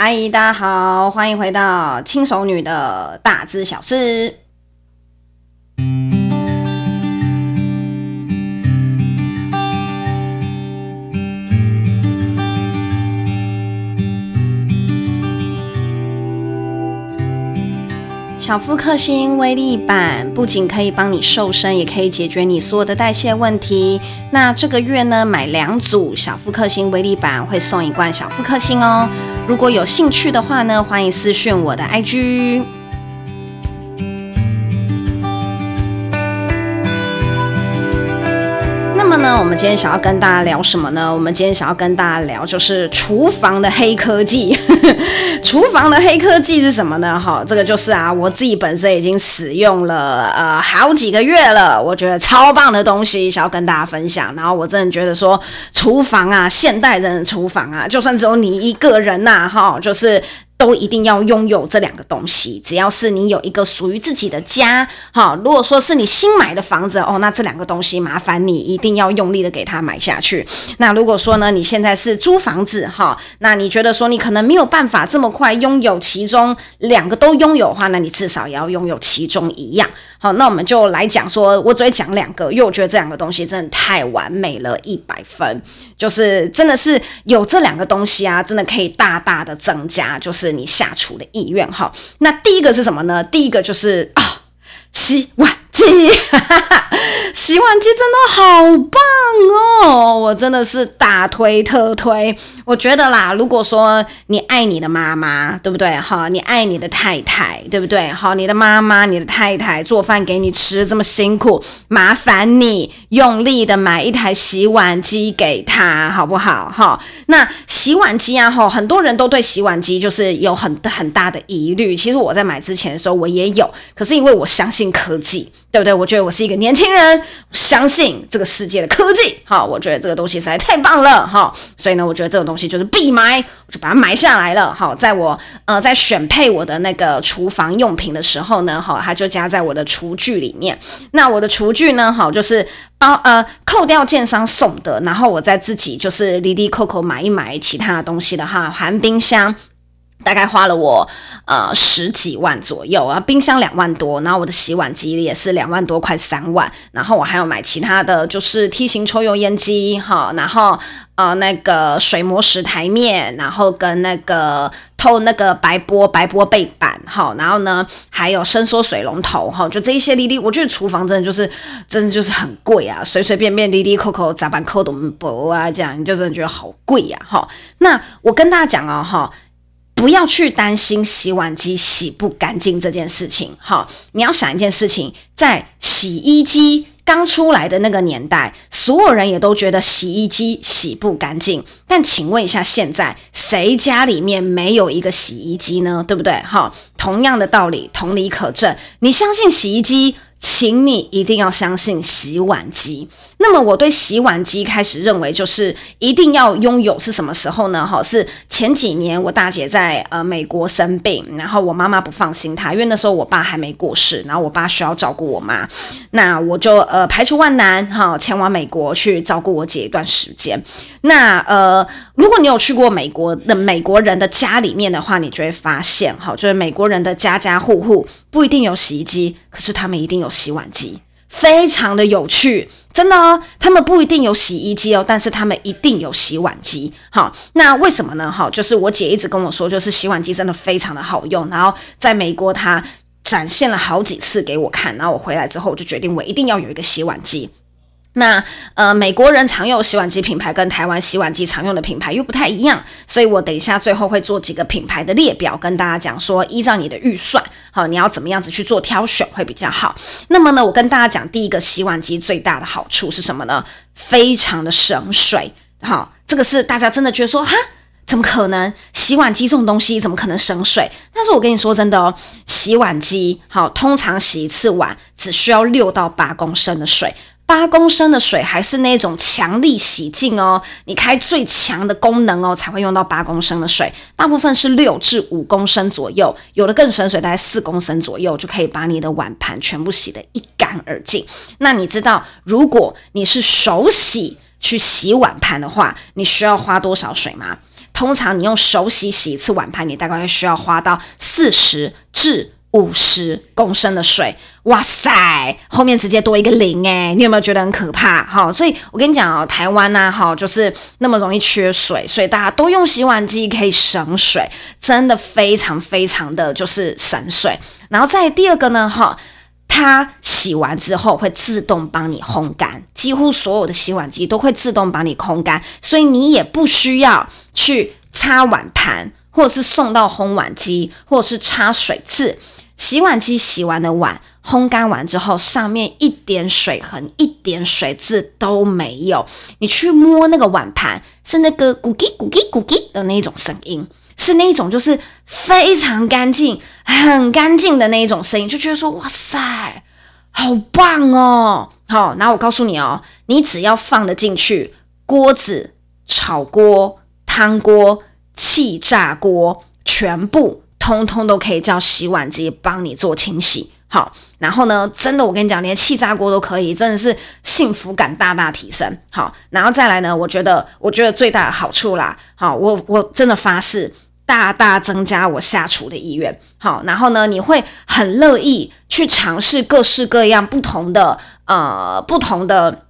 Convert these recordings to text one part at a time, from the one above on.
阿姨，大家好，欢迎回到轻熟女的大知小事。小腹克星威力版不仅可以帮你瘦身，也可以解决你所有的代谢问题。那这个月呢，买两组小腹克星威力版会送一罐小腹克星哦。如果有兴趣的话呢，欢迎私讯我的 IG。我们今天想要跟大家聊什么呢？我们今天想要跟大家聊就是厨房的黑科技。厨房的黑科技是什么呢？哈，这个就是啊，我自己本身已经使用了呃好几个月了，我觉得超棒的东西，想要跟大家分享。然后我真的觉得说，厨房啊，现代人的厨房啊，就算只有你一个人呐，哈，就是。都一定要拥有这两个东西。只要是你有一个属于自己的家，哈，如果说是你新买的房子哦，那这两个东西麻烦你一定要用力的给它买下去。那如果说呢，你现在是租房子，哈，那你觉得说你可能没有办法这么快拥有其中两个都拥有的话，那你至少也要拥有其中一样。好，那我们就来讲说，我只会讲两个，因为我觉得这两个东西真的太完美了，一百分，就是真的是有这两个东西啊，真的可以大大的增加，就是你下厨的意愿。哈，那第一个是什么呢？第一个就是啊、哦，洗碗机。洗碗机真的好棒哦！我真的是大推特推。我觉得啦，如果说你爱你的妈妈，对不对？哈，你爱你的太太，对不对？好，你的妈妈、你的太太做饭给你吃这么辛苦，麻烦你用力的买一台洗碗机给她，好不好？哈，那洗碗机啊，哈，很多人都对洗碗机就是有很很大的疑虑。其实我在买之前的时候，我也有，可是因为我相信科技。对不对？我觉得我是一个年轻人，相信这个世界的科技。好，我觉得这个东西实在太棒了。哈，所以呢，我觉得这个东西就是必买，我就把它买下来了。好，在我呃在选配我的那个厨房用品的时候呢，好，它就加在我的厨具里面。那我的厨具呢，好，就是包呃扣掉建商送的，然后我再自己就是离离扣扣买一买其他的东西的哈，含冰箱。大概花了我呃十几万左右啊，冰箱两万多，然后我的洗碗机也是两万多，快三万，然后我还要买其他的就是梯形抽油烟机哈，然后呃那个水磨石台面，然后跟那个透那个白玻白玻背板哈，然后呢还有伸缩水龙头哈，就这一些哩哩，我觉得厨房真的就是真的就是很贵啊，随随便便哩哩扣扣砸板扣都不啊，这样你就真的觉得好贵呀哈。那我跟大家讲哦哈。不要去担心洗碗机洗不干净这件事情，哈，你要想一件事情，在洗衣机刚出来的那个年代，所有人也都觉得洗衣机洗不干净。但请问一下，现在谁家里面没有一个洗衣机呢？对不对？哈，同样的道理，同理可证。你相信洗衣机？请你一定要相信洗碗机。那么我对洗碗机开始认为，就是一定要拥有是什么时候呢？哈，是前几年我大姐在呃美国生病，然后我妈妈不放心她，因为那时候我爸还没过世，然后我爸需要照顾我妈，那我就呃排除万难哈，前往美国去照顾我姐一段时间。那呃，如果你有去过美国的美国人的家里面的话，你就会发现哈，就是美国人的家家户户不一定有洗衣机，可是他们一定有洗碗机，非常的有趣，真的哦。他们不一定有洗衣机哦，但是他们一定有洗碗机。好，那为什么呢？哈，就是我姐一直跟我说，就是洗碗机真的非常的好用。然后在美国，她展现了好几次给我看。然后我回来之后，我就决定我一定要有一个洗碗机。那呃，美国人常用洗碗机品牌跟台湾洗碗机常用的品牌又不太一样，所以我等一下最后会做几个品牌的列表跟大家讲说，依照你的预算，好，你要怎么样子去做挑选会比较好。那么呢，我跟大家讲第一个洗碗机最大的好处是什么呢？非常的省水，好，这个是大家真的觉得说，哈，怎么可能？洗碗机这种东西怎么可能省水？但是我跟你说真的哦，洗碗机好，通常洗一次碗只需要六到八公升的水。八公升的水还是那种强力洗净哦，你开最强的功能哦，才会用到八公升的水。大部分是六至五公升左右，有的更省水，大概四公升左右就可以把你的碗盘全部洗得一干二净。那你知道，如果你是手洗去洗碗盘的话，你需要花多少水吗？通常你用手洗洗一次碗盘，你大概需要花到四十至五十公升的水。哇塞，后面直接多一个零诶，你有没有觉得很可怕？好，所以我跟你讲哦，台湾呐，哈，就是那么容易缺水，所以大家都用洗碗机可以省水，真的非常非常的就是省水。然后再第二个呢，哈。它洗完之后会自动帮你烘干，几乎所有的洗碗机都会自动帮你烘干，所以你也不需要去擦碗盘，或者是送到烘碗机，或者是擦水渍。洗碗机洗完的碗烘干完之后，上面一点水痕、一点水渍都没有，你去摸那个碗盘，是那个咕叽咕叽咕叽的那种声音。是那种就是非常干净、很干净的那一种声音，就觉得说哇塞，好棒哦！好，那我告诉你哦，你只要放得进去，锅子、炒锅、汤锅、气炸锅，全部通通都可以叫洗碗机帮你做清洗。好，然后呢，真的我跟你讲，连气炸锅都可以，真的是幸福感大大提升。好，然后再来呢，我觉得，我觉得最大的好处啦，好，我我真的发誓。大大增加我下厨的意愿，好，然后呢，你会很乐意去尝试各式各样不同的呃不同的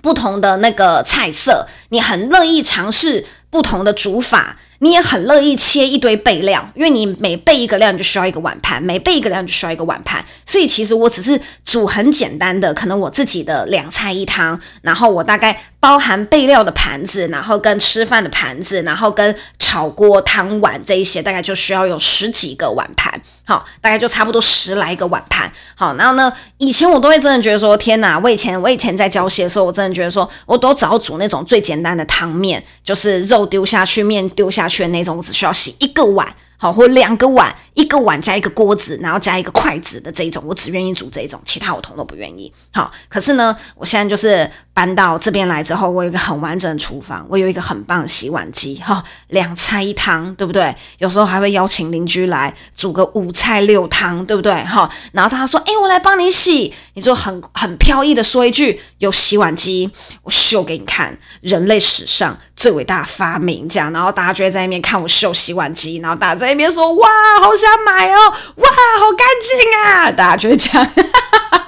不同的那个菜色，你很乐意尝试不同的煮法。你也很乐意切一堆备料，因为你每备一个料，你就需要一个碗盘；每备一个料，就需要一个碗盘。所以其实我只是煮很简单的，可能我自己的两菜一汤，然后我大概包含备料的盘子，然后跟吃饭的盘子，然后跟炒锅汤碗这一些，大概就需要有十几个碗盘。好，大概就差不多十来个碗盘。好，然后呢，以前我都会真的觉得说，天哪！我以前我以前在教戏的时候，我真的觉得说，我都只要煮那种最简单的汤面，就是肉丢下去，面丢下去的那种，我只需要洗一个碗。好，或两个碗，一个碗加一个锅子，然后加一个筷子的这一种，我只愿意煮这一种，其他我统都不愿意。好，可是呢，我现在就是搬到这边来之后，我有一个很完整的厨房，我有一个很棒的洗碗机，哈，两菜一汤，对不对？有时候还会邀请邻居来煮个五菜六汤，对不对？哈，然后他说：“哎，我来帮你洗。”你就很很飘逸的说一句：“有洗碗机，我秀给你看，人类史上最伟大发明。”这样，然后大家就会在那边看我秀洗碗机，然后大家在。那边说哇，好想买哦，哇，好干净啊！大家就会这样，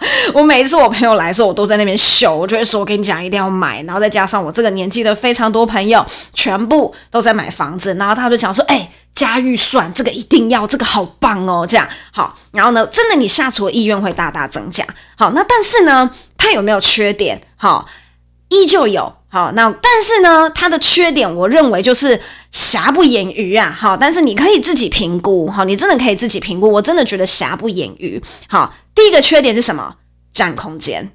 我每一次我朋友来的时候，我都在那边秀，我就会说，我跟你讲，一定要买。然后再加上我这个年纪的非常多朋友，全部都在买房子，然后他就讲说，哎、加预算，这个一定要，这个好棒哦，这样好。然后呢，真的你下厨的意愿会大大增加。好，那但是呢，它有没有缺点？好，依旧有。好，那但是呢，它的缺点，我认为就是瑕不掩瑜啊。好，但是你可以自己评估。好，你真的可以自己评估。我真的觉得瑕不掩瑜。好，第一个缺点是什么？占空间。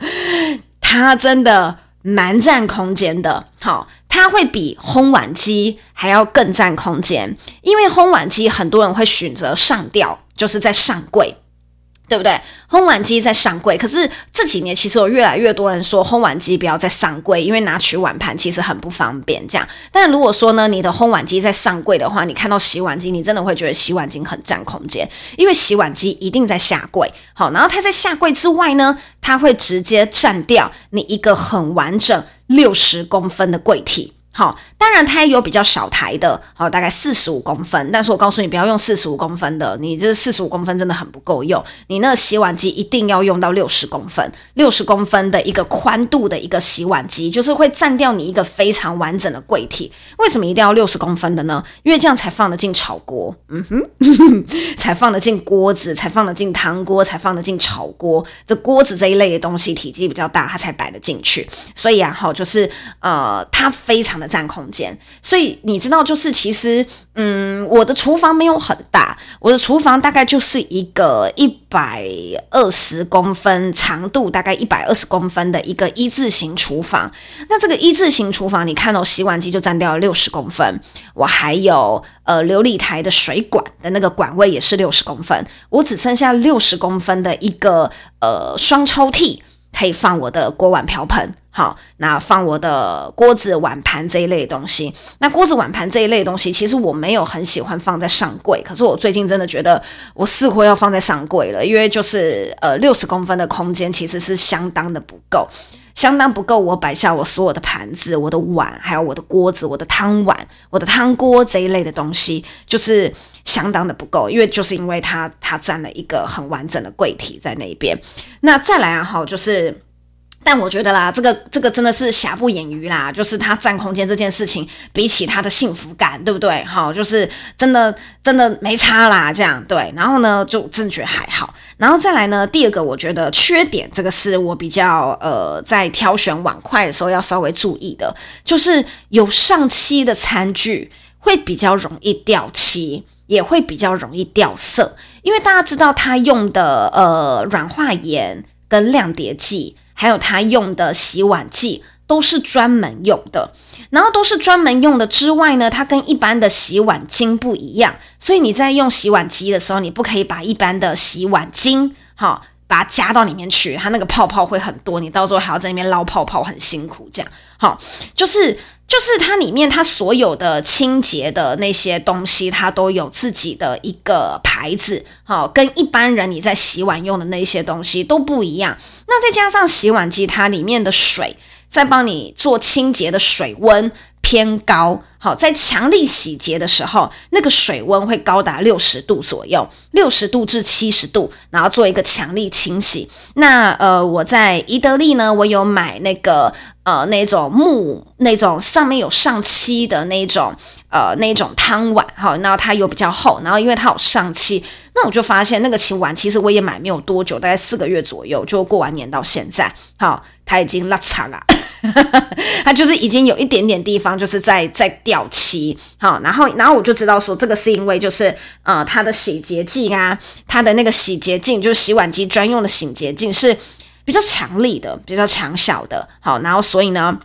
它真的蛮占空间的。好，它会比烘碗机还要更占空间，因为烘碗机很多人会选择上吊，就是在上柜。对不对？烘碗机在上柜，可是这几年其实有越来越多人说烘碗机不要再上柜，因为拿取碗盘其实很不方便。这样，但如果说呢，你的烘碗机在上柜的话，你看到洗碗机，你真的会觉得洗碗机很占空间，因为洗碗机一定在下柜。好，然后它在下柜之外呢，它会直接占掉你一个很完整六十公分的柜体。好，当然它也有比较小台的，好，大概四十五公分。但是我告诉你，不要用四十五公分的，你这四十五公分真的很不够用。你那洗碗机一定要用到六十公分，六十公分的一个宽度的一个洗碗机，就是会占掉你一个非常完整的柜体。为什么一定要六十公分的呢？因为这样才放得进炒锅，嗯哼，才放得进锅子，才放得进汤锅，才放得进炒锅。这锅子这一类的东西体积比较大，它才摆得进去。所以啊，好，就是呃，它非常的。占空间，所以你知道，就是其实，嗯，我的厨房没有很大，我的厨房大概就是一个一百二十公分长度，大概一百二十公分的一个一字形厨房。那这个一字形厨房，你看到洗碗机就占掉了六十公分，我还有呃琉璃台的水管的那个管位也是六十公分，我只剩下六十公分的一个呃双抽屉，可以放我的锅碗瓢盆。好，那放我的锅子、碗盘这一类的东西。那锅子、碗盘这一类东西，其实我没有很喜欢放在上柜，可是我最近真的觉得我似乎要放在上柜了，因为就是呃六十公分的空间其实是相当的不够。相当不够我摆下我所有的盘子、我的碗，还有我的锅子、我的汤碗、我的汤锅这一类的东西，就是相当的不够，因为就是因为它它占了一个很完整的柜体在那边。那再来啊，哈，就是。但我觉得啦，这个这个真的是瑕不掩瑜啦，就是它占空间这件事情，比起它的幸福感，对不对？好，就是真的真的没差啦，这样对。然后呢，就真觉得还好。然后再来呢，第二个我觉得缺点，这个是我比较呃在挑选碗筷的时候要稍微注意的，就是有上漆的餐具会比较容易掉漆，也会比较容易掉色，因为大家知道它用的呃软化盐跟亮碟剂。还有他用的洗碗剂都是专门用的，然后都是专门用的之外呢，它跟一般的洗碗巾不一样，所以你在用洗碗机的时候，你不可以把一般的洗碗精，好，把它加到里面去，它那个泡泡会很多，你到时候还要在那边捞泡泡，很辛苦。这样，好，就是。就是它里面，它所有的清洁的那些东西，它都有自己的一个牌子，好，跟一般人你在洗碗用的那些东西都不一样。那再加上洗碗机，它里面的水在帮你做清洁的水温偏高，好，在强力洗洁的时候，那个水温会高达六十度左右，六十度至七十度，然后做一个强力清洗。那呃，我在宜得利呢，我有买那个。呃，那种木那种上面有上漆的那种呃那种汤碗，好，然后它又比较厚，然后因为它有上漆，那我就发现那个漆碗其实我也买没有多久，大概四个月左右就过完年到现在，好，它已经拉长了，它就是已经有一点点地方就是在在掉漆，好，然后然后我就知道说这个是因为就是呃它的洗洁剂啊，它的那个洗洁精就是洗碗机专用的洗洁精是。比较强力的，比较强小的，好，然后所以呢，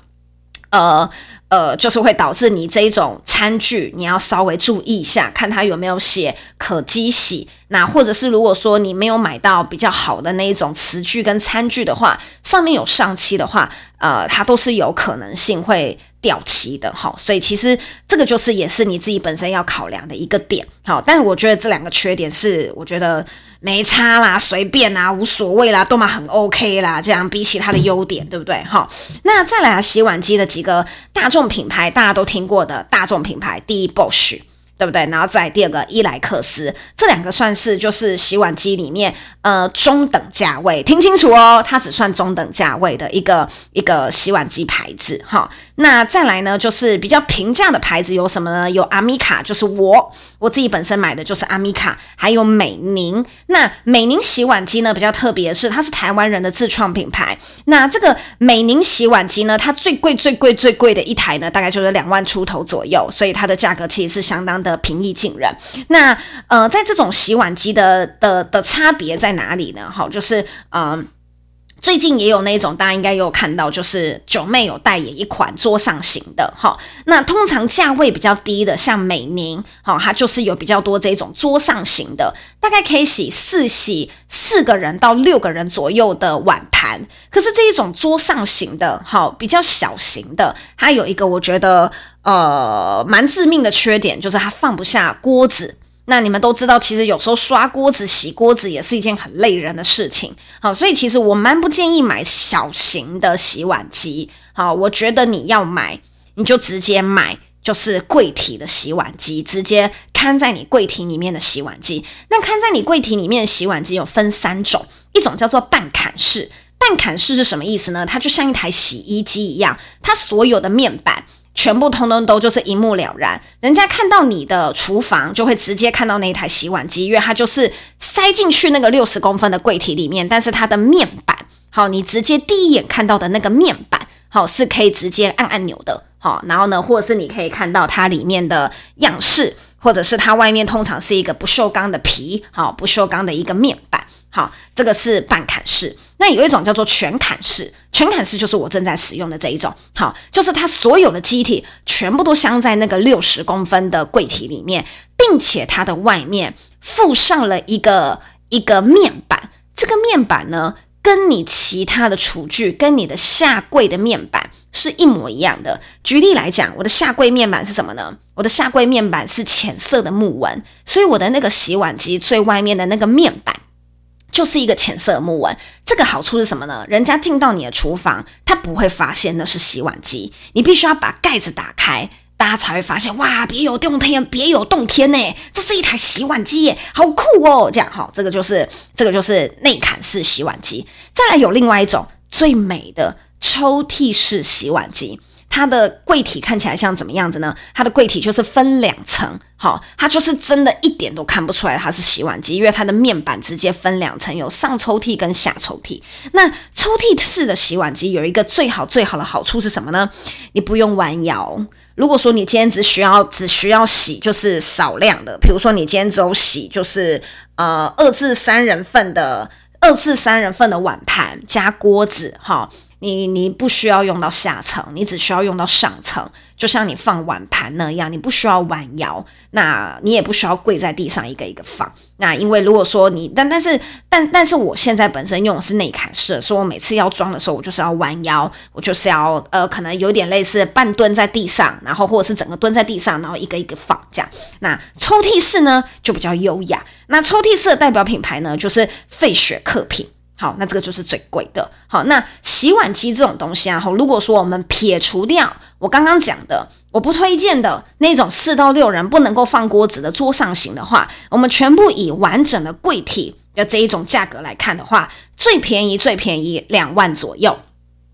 呃呃，就是会导致你这一种餐具，你要稍微注意一下，看它有没有写可机洗。那或者是如果说你没有买到比较好的那一种瓷具跟餐具的话，上面有上漆的话，呃，它都是有可能性会掉漆的，哈，所以其实这个就是也是你自己本身要考量的一个点，好，但是我觉得这两个缺点是，我觉得。没差啦，随便啦，无所谓啦，都嘛很 OK 啦。这样比起它的优点，对不对？好，那再来，洗碗机的几个大众品牌，大家都听过的大众品牌，第一 Bosch。对不对？然后再第二个伊莱克斯，这两个算是就是洗碗机里面呃中等价位，听清楚哦，它只算中等价位的一个一个洗碗机牌子哈。那再来呢，就是比较平价的牌子有什么呢？有阿米卡，就是我我自己本身买的就是阿米卡，还有美宁。那美宁洗碗机呢比较特别是，它是台湾人的自创品牌。那这个美宁洗碗机呢，它最贵最贵最贵的一台呢，大概就是两万出头左右，所以它的价格其实是相当的。平易近人。那呃，在这种洗碗机的的的差别在哪里呢？好，就是呃，最近也有那种大家应该有看到，就是九妹有代言一款桌上型的哈。那通常价位比较低的，像美宁，好，它就是有比较多这种桌上型的，大概可以洗四洗四个人到六个人左右的碗盘。可是这一种桌上型的，好，比较小型的，它有一个我觉得。呃，蛮致命的缺点就是它放不下锅子。那你们都知道，其实有时候刷锅子、洗锅子也是一件很累人的事情。好，所以其实我蛮不建议买小型的洗碗机。好，我觉得你要买，你就直接买就是柜体的洗碗机，直接看在你柜体里面的洗碗机。那看在你柜体里面的洗碗机有分三种，一种叫做半砍式。半砍式是什么意思呢？它就像一台洗衣机一样，它所有的面板。全部通通都就是一目了然，人家看到你的厨房就会直接看到那一台洗碗机，因为它就是塞进去那个六十公分的柜体里面，但是它的面板，好，你直接第一眼看到的那个面板，好，是可以直接按按钮的，好，然后呢，或者是你可以看到它里面的样式，或者是它外面通常是一个不锈钢的皮，好，不锈钢的一个面板，好，这个是半砍式。那有一种叫做全砍式，全砍式就是我正在使用的这一种，好，就是它所有的机体全部都镶在那个六十公分的柜体里面，并且它的外面附上了一个一个面板，这个面板呢跟你其他的厨具跟你的下柜的面板是一模一样的。举例来讲，我的下柜面板是什么呢？我的下柜面板是浅色的木纹，所以我的那个洗碗机最外面的那个面板就是一个浅色木纹。这个好处是什么呢？人家进到你的厨房，他不会发现那是洗碗机，你必须要把盖子打开。大家才会发现哇，别有洞天，别有洞天呢！这是一台洗碗机耶，好酷哦！这样哈，这个就是这个就是内嵌式洗碗机。再来有另外一种最美的抽屉式洗碗机。它的柜体看起来像怎么样子呢？它的柜体就是分两层，好，它就是真的一点都看不出来它是洗碗机，因为它的面板直接分两层，有上抽屉跟下抽屉。那抽屉式的洗碗机有一个最好最好的好处是什么呢？你不用弯腰。如果说你今天只需要只需要洗就是少量的，比如说你今天只有洗就是呃二至三人份的二至三人份的碗盘加锅子，哈。你你不需要用到下层，你只需要用到上层，就像你放碗盘那样，你不需要弯腰，那你也不需要跪在地上一个一个放。那因为如果说你，但但是但但是我现在本身用的是内嵌式，所以我每次要装的时候，我就是要弯腰，我就是要呃，可能有点类似半蹲在地上，然后或者是整个蹲在地上，然后一个一个放这样。那抽屉式呢就比较优雅，那抽屉式的代表品牌呢就是费雪克品。好，那这个就是最贵的。好，那洗碗机这种东西啊，哈，如果说我们撇除掉我刚刚讲的，我不推荐的那种四到六人不能够放锅子的桌上型的话，我们全部以完整的柜体的这一种价格来看的话，最便宜最便宜两万左右。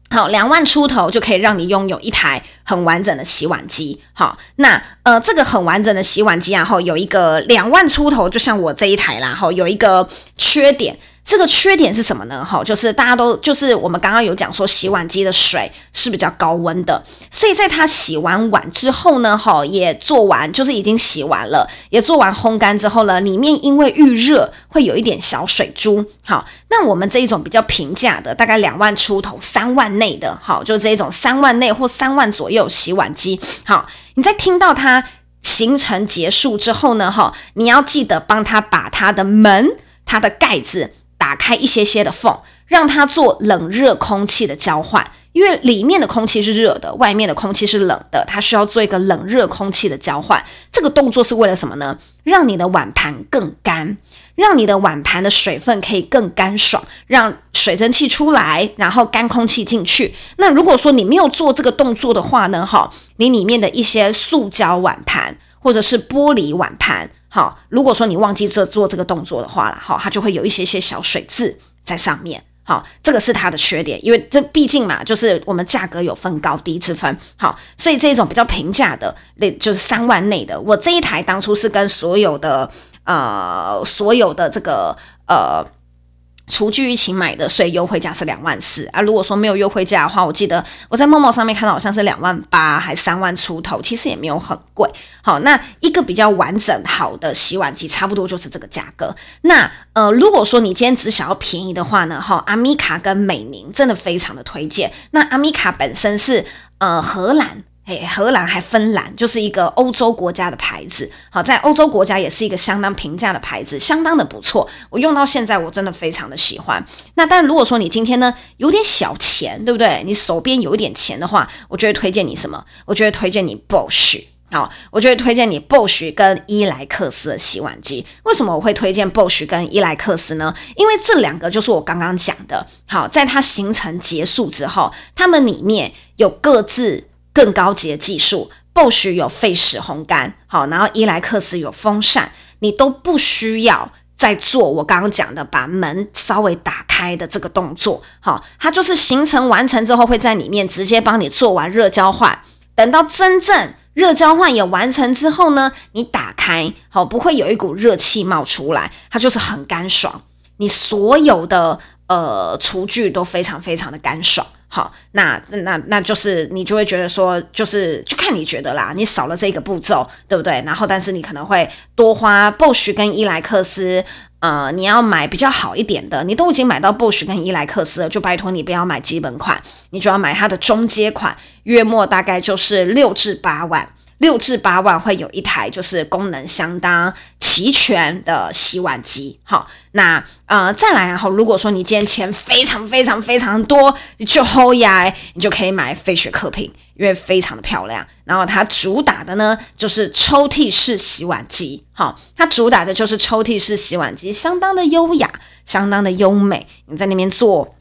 好，两万出头就可以让你拥有一台很完整的洗碗机。好，那呃，这个很完整的洗碗机啊，哈，有一个两万出头，就像我这一台啦，哈，有一个缺点。这个缺点是什么呢？哈，就是大家都就是我们刚刚有讲说，洗碗机的水是比较高温的，所以在它洗完碗之后呢，哈，也做完，就是已经洗完了，也做完烘干之后呢，里面因为遇热会有一点小水珠。好，那我们这一种比较平价的，大概两万出头、三万内的，好，就这一种三万内或三万左右洗碗机。好，你在听到它行程结束之后呢，哈，你要记得帮它把它的门、它的盖子。打开一些些的缝，让它做冷热空气的交换，因为里面的空气是热的，外面的空气是冷的，它需要做一个冷热空气的交换。这个动作是为了什么呢？让你的碗盘更干，让你的碗盘的水分可以更干爽，让水蒸气出来，然后干空气进去。那如果说你没有做这个动作的话呢？哈，你里面的一些塑胶碗盘或者是玻璃碗盘。好，如果说你忘记这做这个动作的话了，好，它就会有一些些小水渍在上面。好，这个是它的缺点，因为这毕竟嘛，就是我们价格有分高低之分。好，所以这种比较平价的，那就是三万内的。我这一台当初是跟所有的呃所有的这个呃。厨具一起买的，所以优惠价是两万四啊。如果说没有优惠价的话，我记得我在陌陌上面看到好像是两万八，还三万出头，其实也没有很贵。好，那一个比较完整好的洗碗机，差不多就是这个价格。那呃，如果说你今天只想要便宜的话呢，哈，阿米卡跟美宁真的非常的推荐。那阿米卡本身是呃荷兰。哎，荷兰还芬兰就是一个欧洲国家的牌子，好，在欧洲国家也是一个相当平价的牌子，相当的不错。我用到现在，我真的非常的喜欢。那但如果说你今天呢有点小钱，对不对？你手边有一点钱的话，我就会推荐你什么？我就会推荐你 bosh 好，我就会推荐你 bosh 跟伊莱克斯的洗碗机。为什么我会推荐 bosh 跟伊莱克斯呢？因为这两个就是我刚刚讲的，好，在它行程结束之后，它们里面有各自。更高级的技术，Bosch 有费时烘干，好，然后伊莱克斯有风扇，你都不需要再做我刚刚讲的把门稍微打开的这个动作，好，它就是行程完成之后会在里面直接帮你做完热交换，等到真正热交换也完成之后呢，你打开，好，不会有一股热气冒出来，它就是很干爽，你所有的呃厨具都非常非常的干爽。好，那那那就是你就会觉得说，就是就看你觉得啦，你少了这个步骤，对不对？然后，但是你可能会多花 Bosch 跟伊莱克斯，呃，你要买比较好一点的，你都已经买到 Bosch 跟伊莱克斯了，就拜托你不要买基本款，你就要买它的中阶款，月末大概就是六至八万。六至八万会有一台就是功能相当齐全的洗碗机。好，那呃再来啊，如果说你今天钱非常非常非常多，你就后呀，你就可以买费雪克品，因为非常的漂亮。然后它主打的呢就是抽屉式洗碗机。好，它主打的就是抽屉式洗碗机，相当的优雅，相当的优美。你在那边做。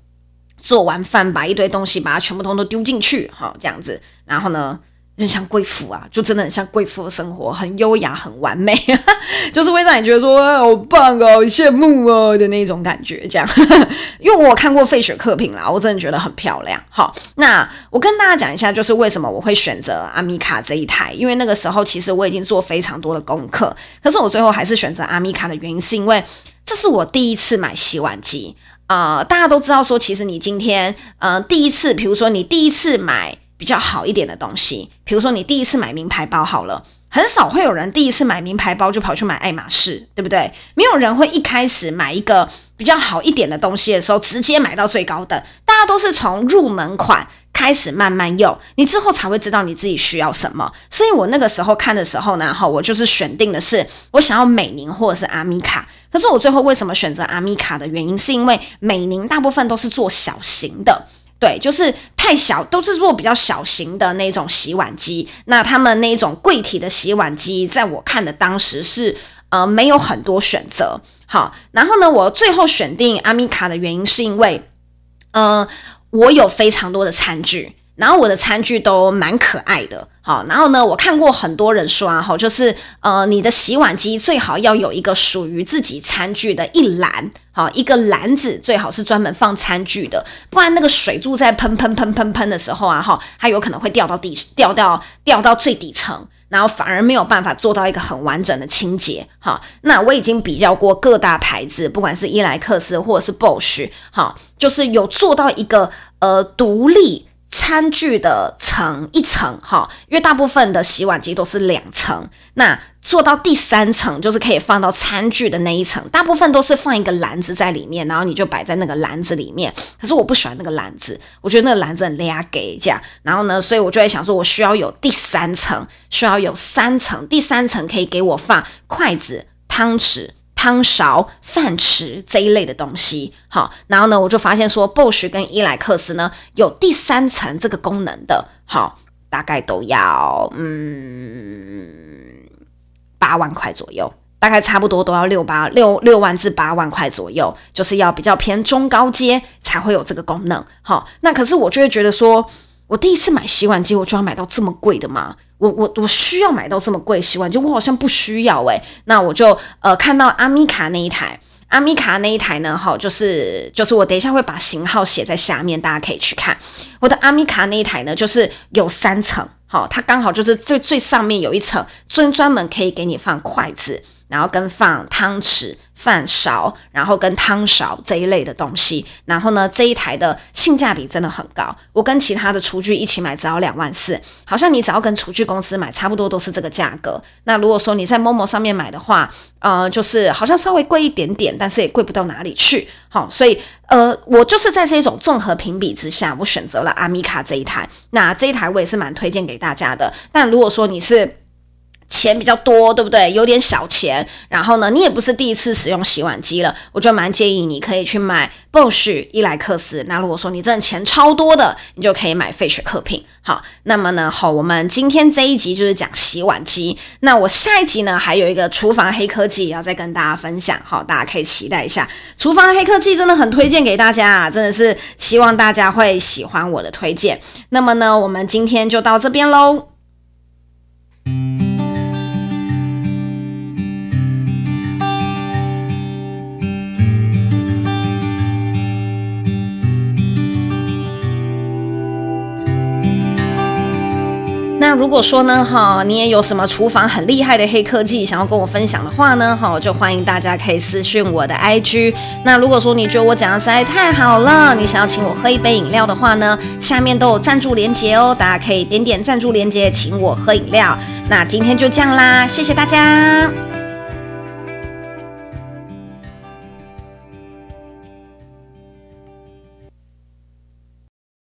做完饭，把一堆东西把它全部通都丢进去，好，这样子，然后呢，很像贵妇啊，就真的很像贵妇的生活，很优雅，很完美，就是会让你觉得说好棒哦，好羡慕哦的那种感觉，这样。因为我看过费雪克品啦，我真的觉得很漂亮。好，那我跟大家讲一下，就是为什么我会选择阿米卡这一台，因为那个时候其实我已经做非常多的功课，可是我最后还是选择阿米卡的原因，是因为这是我第一次买洗碗机。呃，大家都知道说，其实你今天呃第一次，比如说你第一次买比较好一点的东西，比如说你第一次买名牌包好了，很少会有人第一次买名牌包就跑去买爱马仕，对不对？没有人会一开始买一个比较好一点的东西的时候直接买到最高的，大家都是从入门款开始慢慢用，你之后才会知道你自己需要什么。所以我那个时候看的时候呢，哈，我就是选定的是我想要美宁或者是阿米卡。可是我最后为什么选择阿米卡的原因，是因为美宁大部分都是做小型的，对，就是太小，都是做比较小型的那种洗碗机。那他们那种柜体的洗碗机，在我看的当时是呃没有很多选择。好，然后呢，我最后选定阿米卡的原因是因为，呃，我有非常多的餐具。然后我的餐具都蛮可爱的，好，然后呢，我看过很多人说啊，哈，就是呃，你的洗碗机最好要有一个属于自己餐具的一篮，好，一个篮子最好是专门放餐具的，不然那个水柱在喷喷喷喷喷的时候啊，哈，它有可能会掉到地，掉到掉到最底层，然后反而没有办法做到一个很完整的清洁，哈，那我已经比较过各大牌子，不管是伊莱克斯或者是 Bosch，好，就是有做到一个呃独立。餐具的层一层哈，因为大部分的洗碗机都是两层，那做到第三层就是可以放到餐具的那一层，大部分都是放一个篮子在里面，然后你就摆在那个篮子里面。可是我不喜欢那个篮子，我觉得那个篮子很拉给这样，然后呢，所以我就在想说，我需要有第三层，需要有三层，第三层可以给我放筷子、汤匙。汤勺、饭匙这一类的东西，好，然后呢，我就发现说，Bosch 跟伊莱克斯呢有第三层这个功能的，好，大概都要嗯八万块左右，大概差不多都要六八六六万至八万块左右，就是要比较偏中高阶才会有这个功能，好，那可是我就会觉得说。我第一次买洗碗机，我就要买到这么贵的吗？我我我需要买到这么贵洗碗机？我好像不需要诶、那我就呃看到阿米卡那一台，阿米卡那一台呢，哈，就是就是我等一下会把型号写在下面，大家可以去看。我的阿米卡那一台呢，就是有三层，好，它刚好就是最最上面有一层，专专门可以给你放筷子。然后跟放汤匙、饭勺，然后跟汤勺这一类的东西。然后呢，这一台的性价比真的很高。我跟其他的厨具一起买，只要两万四。好像你只要跟厨具公司买，差不多都是这个价格。那如果说你在 Momo 上面买的话，呃，就是好像稍微贵一点点，但是也贵不到哪里去。好，所以呃，我就是在这种综合评比之下，我选择了阿米卡这一台。那这一台我也是蛮推荐给大家的。但如果说你是钱比较多，对不对？有点小钱，然后呢，你也不是第一次使用洗碗机了，我就蛮建议你可以去买 Bosch、伊莱克斯。那如果说你真的钱超多的，你就可以买费雪克品。好，那么呢，好，我们今天这一集就是讲洗碗机。那我下一集呢，还有一个厨房黑科技要再跟大家分享。好，大家可以期待一下。厨房黑科技真的很推荐给大家啊，真的是希望大家会喜欢我的推荐。那么呢，我们今天就到这边喽。那如果说呢，哈，你也有什么厨房很厉害的黑科技想要跟我分享的话呢，哈，就欢迎大家可以私讯我的 IG。那如果说你觉得我讲的实在太好了，你想要请我喝一杯饮料的话呢，下面都有赞助连接哦，大家可以点点赞助连接，请我喝饮料。那今天就这样啦，谢谢大家。